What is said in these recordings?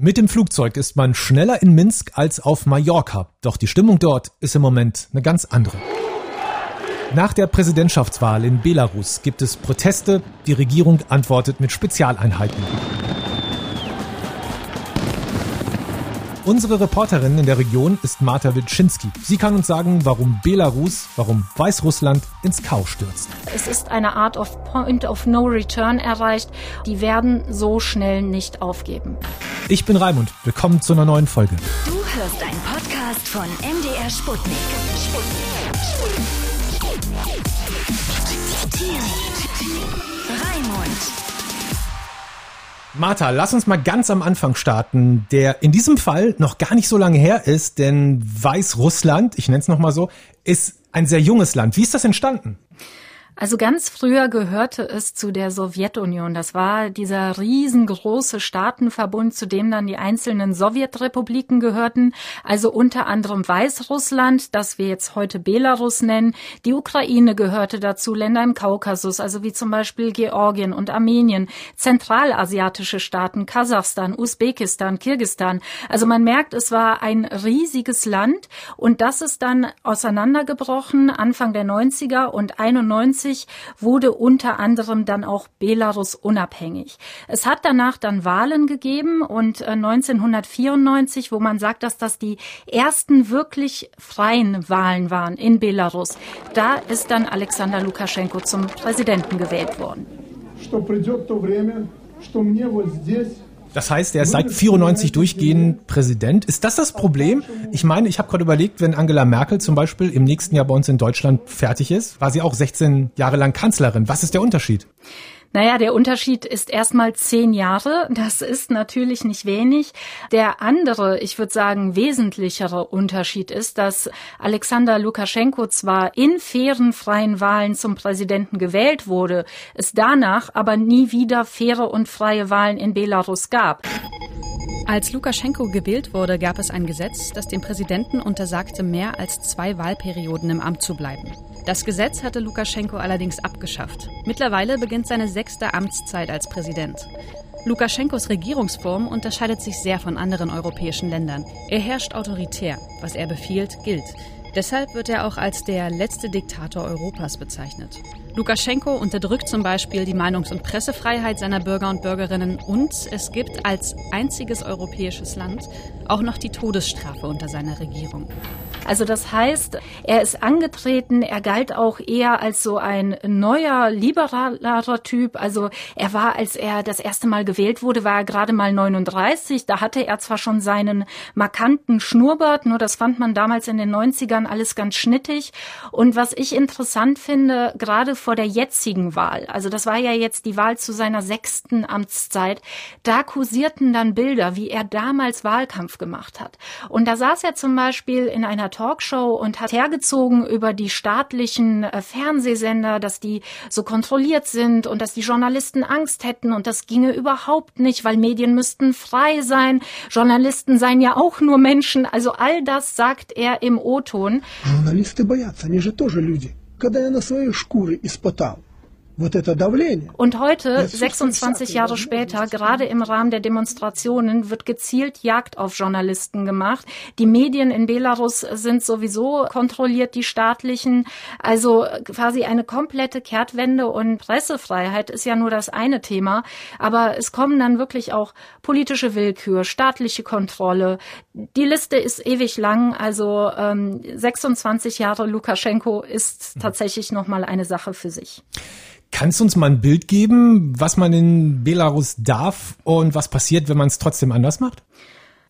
Mit dem Flugzeug ist man schneller in Minsk als auf Mallorca. Doch die Stimmung dort ist im Moment eine ganz andere. Nach der Präsidentschaftswahl in Belarus gibt es Proteste. Die Regierung antwortet mit Spezialeinheiten. Unsere Reporterin in der Region ist Marta Wilczynski. Sie kann uns sagen, warum Belarus, warum Weißrussland ins Chaos stürzt. Es ist eine Art of Point of No Return erreicht. Die werden so schnell nicht aufgeben. Ich bin Raimund. Willkommen zu einer neuen Folge. Du hörst einen Podcast von MDR Sputnik. Raimund. Martha, lass uns mal ganz am Anfang starten, der in diesem Fall noch gar nicht so lange her ist, denn Weißrussland, ich nenne es nochmal so, ist ein sehr junges Land. Wie ist das entstanden? Also ganz früher gehörte es zu der Sowjetunion. Das war dieser riesengroße Staatenverbund, zu dem dann die einzelnen Sowjetrepubliken gehörten. Also unter anderem Weißrussland, das wir jetzt heute Belarus nennen. Die Ukraine gehörte dazu, Länder im Kaukasus, also wie zum Beispiel Georgien und Armenien, zentralasiatische Staaten, Kasachstan, Usbekistan, Kirgistan. Also man merkt, es war ein riesiges Land und das ist dann auseinandergebrochen Anfang der 90er und 91 1990 wurde unter anderem dann auch Belarus unabhängig. Es hat danach dann Wahlen gegeben und 1994, äh, wo man sagt, dass das die ersten wirklich freien Wahlen waren in Belarus, da ist dann Alexander Lukaschenko zum Präsidenten gewählt worden. Что придет то время, что мне вот здесь das heißt, er ist seit 94 durchgehend Präsident. Ist das das Problem? Ich meine, ich habe gerade überlegt, wenn Angela Merkel zum Beispiel im nächsten Jahr bei uns in Deutschland fertig ist, war sie auch 16 Jahre lang Kanzlerin. Was ist der Unterschied? Naja, der Unterschied ist erstmal zehn Jahre. Das ist natürlich nicht wenig. Der andere, ich würde sagen, wesentlichere Unterschied ist, dass Alexander Lukaschenko zwar in fairen freien Wahlen zum Präsidenten gewählt wurde, es danach aber nie wieder faire und freie Wahlen in Belarus gab. Als Lukaschenko gewählt wurde, gab es ein Gesetz, das dem Präsidenten untersagte, mehr als zwei Wahlperioden im Amt zu bleiben. Das Gesetz hatte Lukaschenko allerdings abgeschafft. Mittlerweile beginnt seine sechste Amtszeit als Präsident. Lukaschenkos Regierungsform unterscheidet sich sehr von anderen europäischen Ländern. Er herrscht autoritär. Was er befiehlt, gilt. Deshalb wird er auch als der letzte Diktator Europas bezeichnet. Lukaschenko unterdrückt zum Beispiel die Meinungs- und Pressefreiheit seiner Bürger und Bürgerinnen und es gibt als einziges europäisches Land auch noch die Todesstrafe unter seiner Regierung. Also das heißt, er ist angetreten, er galt auch eher als so ein neuer, liberalerer Typ. Also er war, als er das erste Mal gewählt wurde, war er gerade mal 39. Da hatte er zwar schon seinen markanten Schnurrbart, nur das fand man damals in den 90ern alles ganz schnittig. Und was ich interessant finde, gerade vor der jetzigen Wahl, also das war ja jetzt die Wahl zu seiner sechsten Amtszeit, da kursierten dann Bilder, wie er damals Wahlkampf gemacht hat. Und da saß er zum Beispiel in einer Talkshow und hat hergezogen über die staatlichen äh, Fernsehsender, dass die so kontrolliert sind und dass die Journalisten Angst hätten und das ginge überhaupt nicht, weil Medien müssten frei sein. Journalisten seien ja auch nur Menschen. Also all das sagt er im O-Ton. Journalisten боятся, они же тоже люди. Когда я на своей шкуре испытал, und heute, 26 Jahre später, gerade im Rahmen der Demonstrationen, wird gezielt Jagd auf Journalisten gemacht. Die Medien in Belarus sind sowieso kontrolliert, die staatlichen. Also quasi eine komplette Kehrtwende und Pressefreiheit ist ja nur das eine Thema. Aber es kommen dann wirklich auch politische Willkür, staatliche Kontrolle. Die Liste ist ewig lang. Also ähm, 26 Jahre Lukaschenko ist mhm. tatsächlich nochmal eine Sache für sich. Kannst du uns mal ein Bild geben, was man in Belarus darf und was passiert, wenn man es trotzdem anders macht?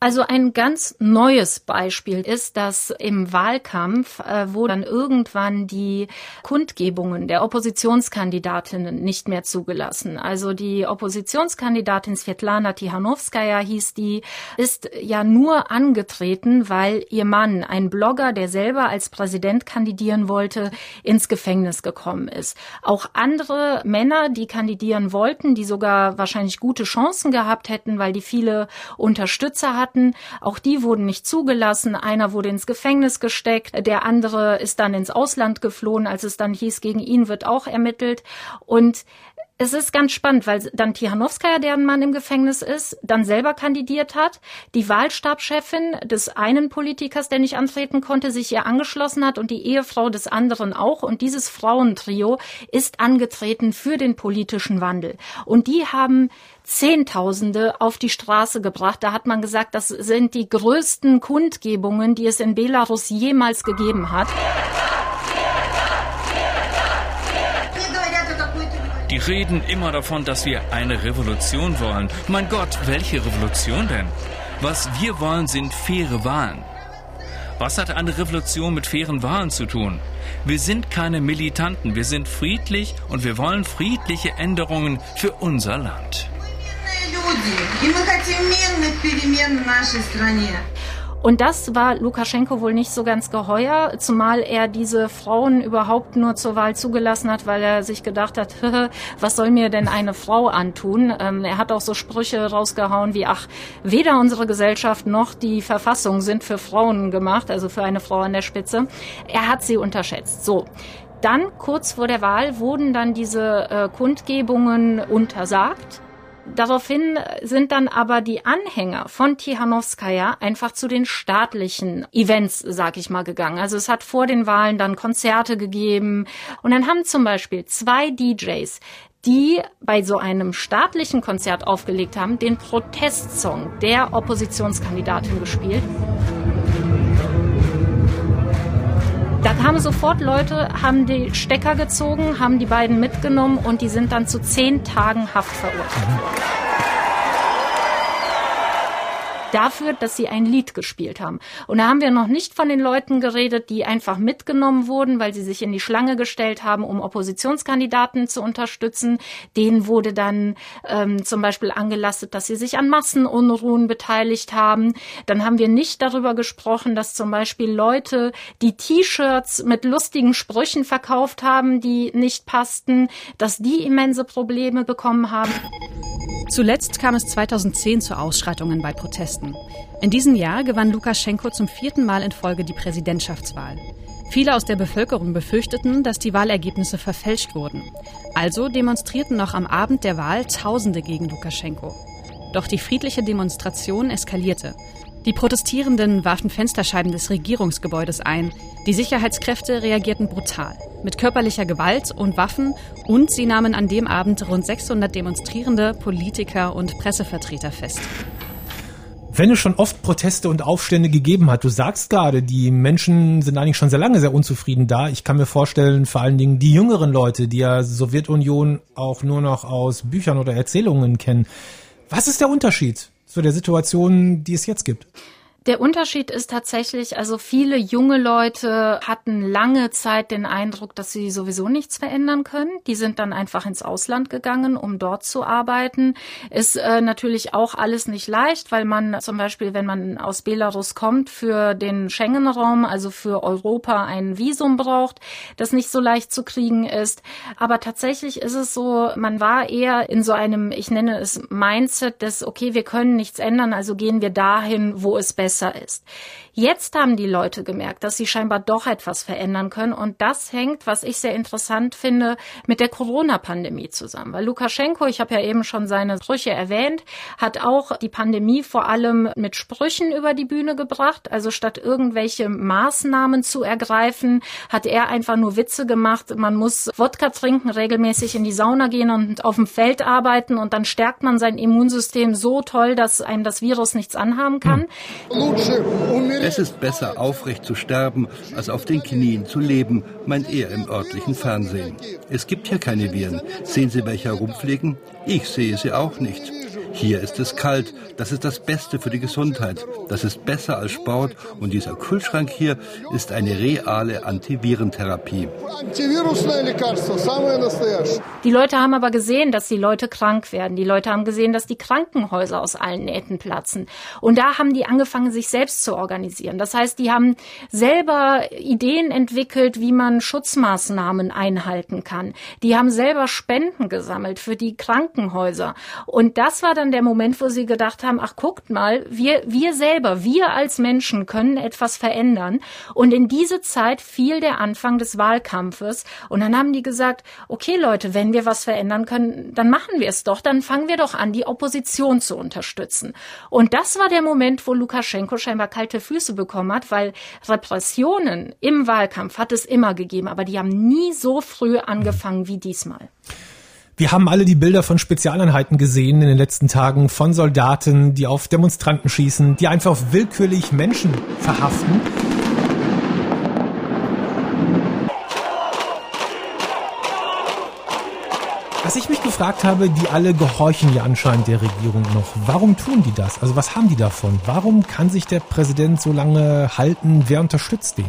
Also ein ganz neues Beispiel ist, dass im Wahlkampf, äh, wo dann irgendwann die Kundgebungen der Oppositionskandidatinnen nicht mehr zugelassen. Also die Oppositionskandidatin Svetlana Tihanovskaya hieß die, ist ja nur angetreten, weil ihr Mann, ein Blogger, der selber als Präsident kandidieren wollte, ins Gefängnis gekommen ist. Auch andere Männer, die kandidieren wollten, die sogar wahrscheinlich gute Chancen gehabt hätten, weil die viele Unterstützer hatten, hatten. Auch die wurden nicht zugelassen. Einer wurde ins Gefängnis gesteckt, der andere ist dann ins Ausland geflohen, als es dann hieß, gegen ihn wird auch ermittelt. Und Es ist ganz spannend, weil dann Tihanowskaja, deren Mann im Gefängnis ist, dann selber kandidiert hat, die Wahlstabschefin des einen Politikers, der nicht antreten konnte, sich ihr angeschlossen hat und die Ehefrau des anderen auch. Und dieses Frauentrio ist angetreten für den politischen Wandel. Und die haben Zehntausende auf die Straße gebracht. Da hat man gesagt, das sind die größten Kundgebungen, die es in Belarus jemals gegeben hat. Die reden immer davon, dass wir eine Revolution wollen. Mein Gott, welche Revolution denn? Was wir wollen, sind faire Wahlen. Was hat eine Revolution mit fairen Wahlen zu tun? Wir sind keine Militanten, wir sind friedlich und wir wollen friedliche Änderungen für unser Land. Und das war Lukaschenko wohl nicht so ganz geheuer, zumal er diese Frauen überhaupt nur zur Wahl zugelassen hat, weil er sich gedacht hat, was soll mir denn eine Frau antun? Ähm, er hat auch so Sprüche rausgehauen wie, ach, weder unsere Gesellschaft noch die Verfassung sind für Frauen gemacht, also für eine Frau an der Spitze. Er hat sie unterschätzt. So. Dann, kurz vor der Wahl, wurden dann diese äh, Kundgebungen untersagt. Daraufhin sind dann aber die Anhänger von Tihanowskaja einfach zu den staatlichen Events, sag ich mal, gegangen. Also es hat vor den Wahlen dann Konzerte gegeben und dann haben zum Beispiel zwei DJs die bei so einem staatlichen Konzert aufgelegt haben, den Protestsong der Oppositionskandidatin gespielt. Kamen sofort Leute, haben die Stecker gezogen, haben die beiden mitgenommen und die sind dann zu zehn Tagen Haft verurteilt worden dafür, dass sie ein Lied gespielt haben. Und da haben wir noch nicht von den Leuten geredet, die einfach mitgenommen wurden, weil sie sich in die Schlange gestellt haben, um Oppositionskandidaten zu unterstützen. Denen wurde dann ähm, zum Beispiel angelastet, dass sie sich an Massenunruhen beteiligt haben. Dann haben wir nicht darüber gesprochen, dass zum Beispiel Leute, die T-Shirts mit lustigen Sprüchen verkauft haben, die nicht passten, dass die immense Probleme bekommen haben. Zuletzt kam es 2010 zu Ausschreitungen bei Protesten. In diesem Jahr gewann Lukaschenko zum vierten Mal in Folge die Präsidentschaftswahl. Viele aus der Bevölkerung befürchteten, dass die Wahlergebnisse verfälscht wurden. Also demonstrierten noch am Abend der Wahl Tausende gegen Lukaschenko. Doch die friedliche Demonstration eskalierte. Die Protestierenden warfen Fensterscheiben des Regierungsgebäudes ein. Die Sicherheitskräfte reagierten brutal mit körperlicher Gewalt und Waffen und sie nahmen an dem Abend rund 600 Demonstrierende, Politiker und Pressevertreter fest. Wenn es schon oft Proteste und Aufstände gegeben hat, du sagst gerade, die Menschen sind eigentlich schon sehr lange sehr unzufrieden da. Ich kann mir vorstellen, vor allen Dingen die jüngeren Leute, die ja Sowjetunion auch nur noch aus Büchern oder Erzählungen kennen. Was ist der Unterschied zu der Situation, die es jetzt gibt? Der Unterschied ist tatsächlich, also viele junge Leute hatten lange Zeit den Eindruck, dass sie sowieso nichts verändern können. Die sind dann einfach ins Ausland gegangen, um dort zu arbeiten. Ist äh, natürlich auch alles nicht leicht, weil man zum Beispiel, wenn man aus Belarus kommt, für den Schengen-Raum, also für Europa, ein Visum braucht, das nicht so leicht zu kriegen ist. Aber tatsächlich ist es so, man war eher in so einem, ich nenne es Mindset des, okay, wir können nichts ändern, also gehen wir dahin, wo es besser besser ist. Jetzt haben die Leute gemerkt, dass sie scheinbar doch etwas verändern können. Und das hängt, was ich sehr interessant finde, mit der Corona-Pandemie zusammen. Weil Lukaschenko, ich habe ja eben schon seine Sprüche erwähnt, hat auch die Pandemie vor allem mit Sprüchen über die Bühne gebracht. Also statt irgendwelche Maßnahmen zu ergreifen, hat er einfach nur Witze gemacht. Man muss Wodka trinken, regelmäßig in die Sauna gehen und auf dem Feld arbeiten und dann stärkt man sein Immunsystem so toll, dass einem das Virus nichts anhaben kann. Es ist besser, aufrecht zu sterben, als auf den Knien zu leben, meint er im örtlichen Fernsehen. Es gibt hier keine Viren. Sehen Sie welche herumfliegen? Ich sehe sie auch nicht. Hier ist es kalt. Das ist das Beste für die Gesundheit. Das ist besser als Sport. Und dieser Kühlschrank hier ist eine reale Antivirentherapie. Die Leute haben aber gesehen, dass die Leute krank werden. Die Leute haben gesehen, dass die Krankenhäuser aus allen Nähten platzen. Und da haben die angefangen, sich selbst zu organisieren. Das heißt, die haben selber Ideen entwickelt, wie man Schutzmaßnahmen einhalten kann. Die haben selber Spenden gesammelt für die Krankenhäuser. Und das war dann dann der Moment, wo sie gedacht haben, ach guckt mal, wir, wir selber, wir als Menschen können etwas verändern. Und in diese Zeit fiel der Anfang des Wahlkampfes. Und dann haben die gesagt, okay Leute, wenn wir was verändern können, dann machen wir es doch. Dann fangen wir doch an, die Opposition zu unterstützen. Und das war der Moment, wo Lukaschenko scheinbar kalte Füße bekommen hat, weil Repressionen im Wahlkampf hat es immer gegeben, aber die haben nie so früh angefangen wie diesmal. Wir haben alle die Bilder von Spezialeinheiten gesehen in den letzten Tagen von Soldaten, die auf Demonstranten schießen, die einfach willkürlich Menschen verhaften. Was ich mich gefragt habe, die alle gehorchen ja anscheinend der Regierung noch. Warum tun die das? Also was haben die davon? Warum kann sich der Präsident so lange halten? Wer unterstützt den?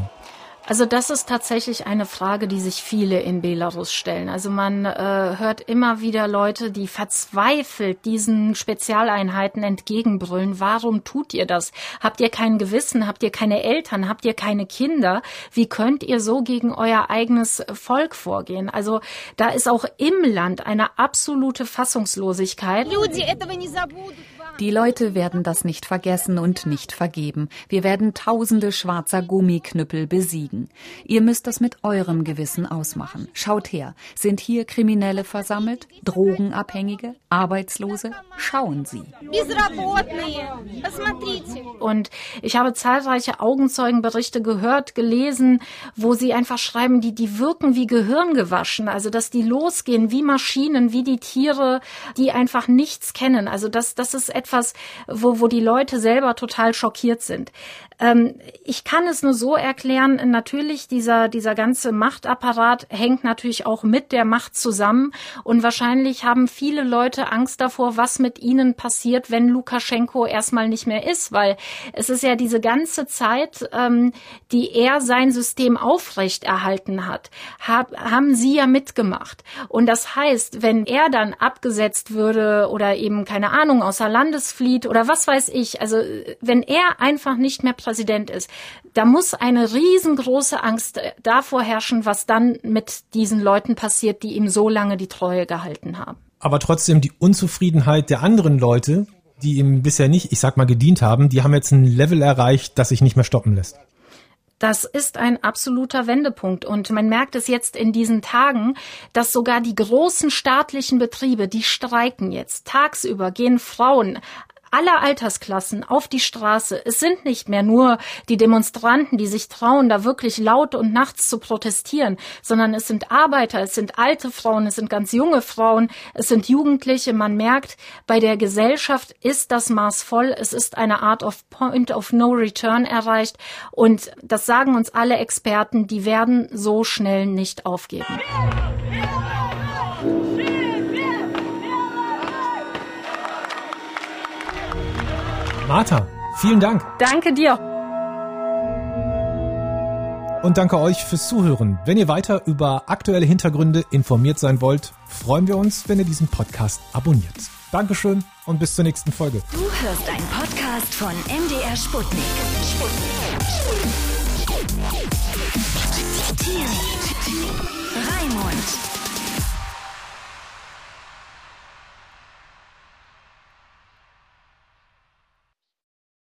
Also das ist tatsächlich eine Frage, die sich viele in Belarus stellen. Also man äh, hört immer wieder Leute, die verzweifelt diesen Spezialeinheiten entgegenbrüllen. Warum tut ihr das? Habt ihr kein Gewissen? Habt ihr keine Eltern? Habt ihr keine Kinder? Wie könnt ihr so gegen euer eigenes Volk vorgehen? Also da ist auch im Land eine absolute Fassungslosigkeit. Die Leute werden das nicht vergessen und nicht vergeben. Wir werden tausende schwarzer Gummiknüppel besiegen. Ihr müsst das mit eurem Gewissen ausmachen. Schaut her, sind hier Kriminelle versammelt? Drogenabhängige? Arbeitslose? Schauen Sie. Und ich habe zahlreiche Augenzeugenberichte gehört, gelesen, wo sie einfach schreiben, die, die wirken wie Gehirn gewaschen. Also, dass die losgehen wie Maschinen, wie die Tiere, die einfach nichts kennen. Also, das, das ist etwas, wo, wo die Leute selber total schockiert sind. Ähm, ich kann es nur so erklären, natürlich dieser, dieser ganze Machtapparat hängt natürlich auch mit der Macht zusammen und wahrscheinlich haben viele Leute Angst davor, was mit ihnen passiert, wenn Lukaschenko erstmal nicht mehr ist, weil es ist ja diese ganze Zeit, ähm, die er sein System aufrecht erhalten hat, hab, haben sie ja mitgemacht. Und das heißt, wenn er dann abgesetzt würde oder eben keine Ahnung außer Landes flieht oder was weiß ich, also wenn er einfach nicht mehr Präsident ist, da muss eine riesengroße Angst davor herrschen, was dann mit diesen Leuten passiert, die ihm so lange die Treue gehalten haben. Aber trotzdem die Unzufriedenheit der anderen Leute, die ihm bisher nicht, ich sag mal, gedient haben, die haben jetzt ein Level erreicht, das sich nicht mehr stoppen lässt. Das ist ein absoluter Wendepunkt. Und man merkt es jetzt in diesen Tagen, dass sogar die großen staatlichen Betriebe, die streiken jetzt. Tagsüber gehen Frauen aller Altersklassen auf die Straße. Es sind nicht mehr nur die Demonstranten, die sich trauen, da wirklich laut und nachts zu protestieren, sondern es sind Arbeiter, es sind alte Frauen, es sind ganz junge Frauen, es sind Jugendliche. Man merkt, bei der Gesellschaft ist das Maß voll. Es ist eine Art of Point of No Return erreicht. Und das sagen uns alle Experten, die werden so schnell nicht aufgeben. Martha, vielen Dank. Danke dir. Und danke euch fürs Zuhören. Wenn ihr weiter über aktuelle Hintergründe informiert sein wollt, freuen wir uns, wenn ihr diesen Podcast abonniert. Dankeschön und bis zur nächsten Folge. Du hörst einen Podcast von MDR Sputnik. Sputnik. Sputnik. Raimund.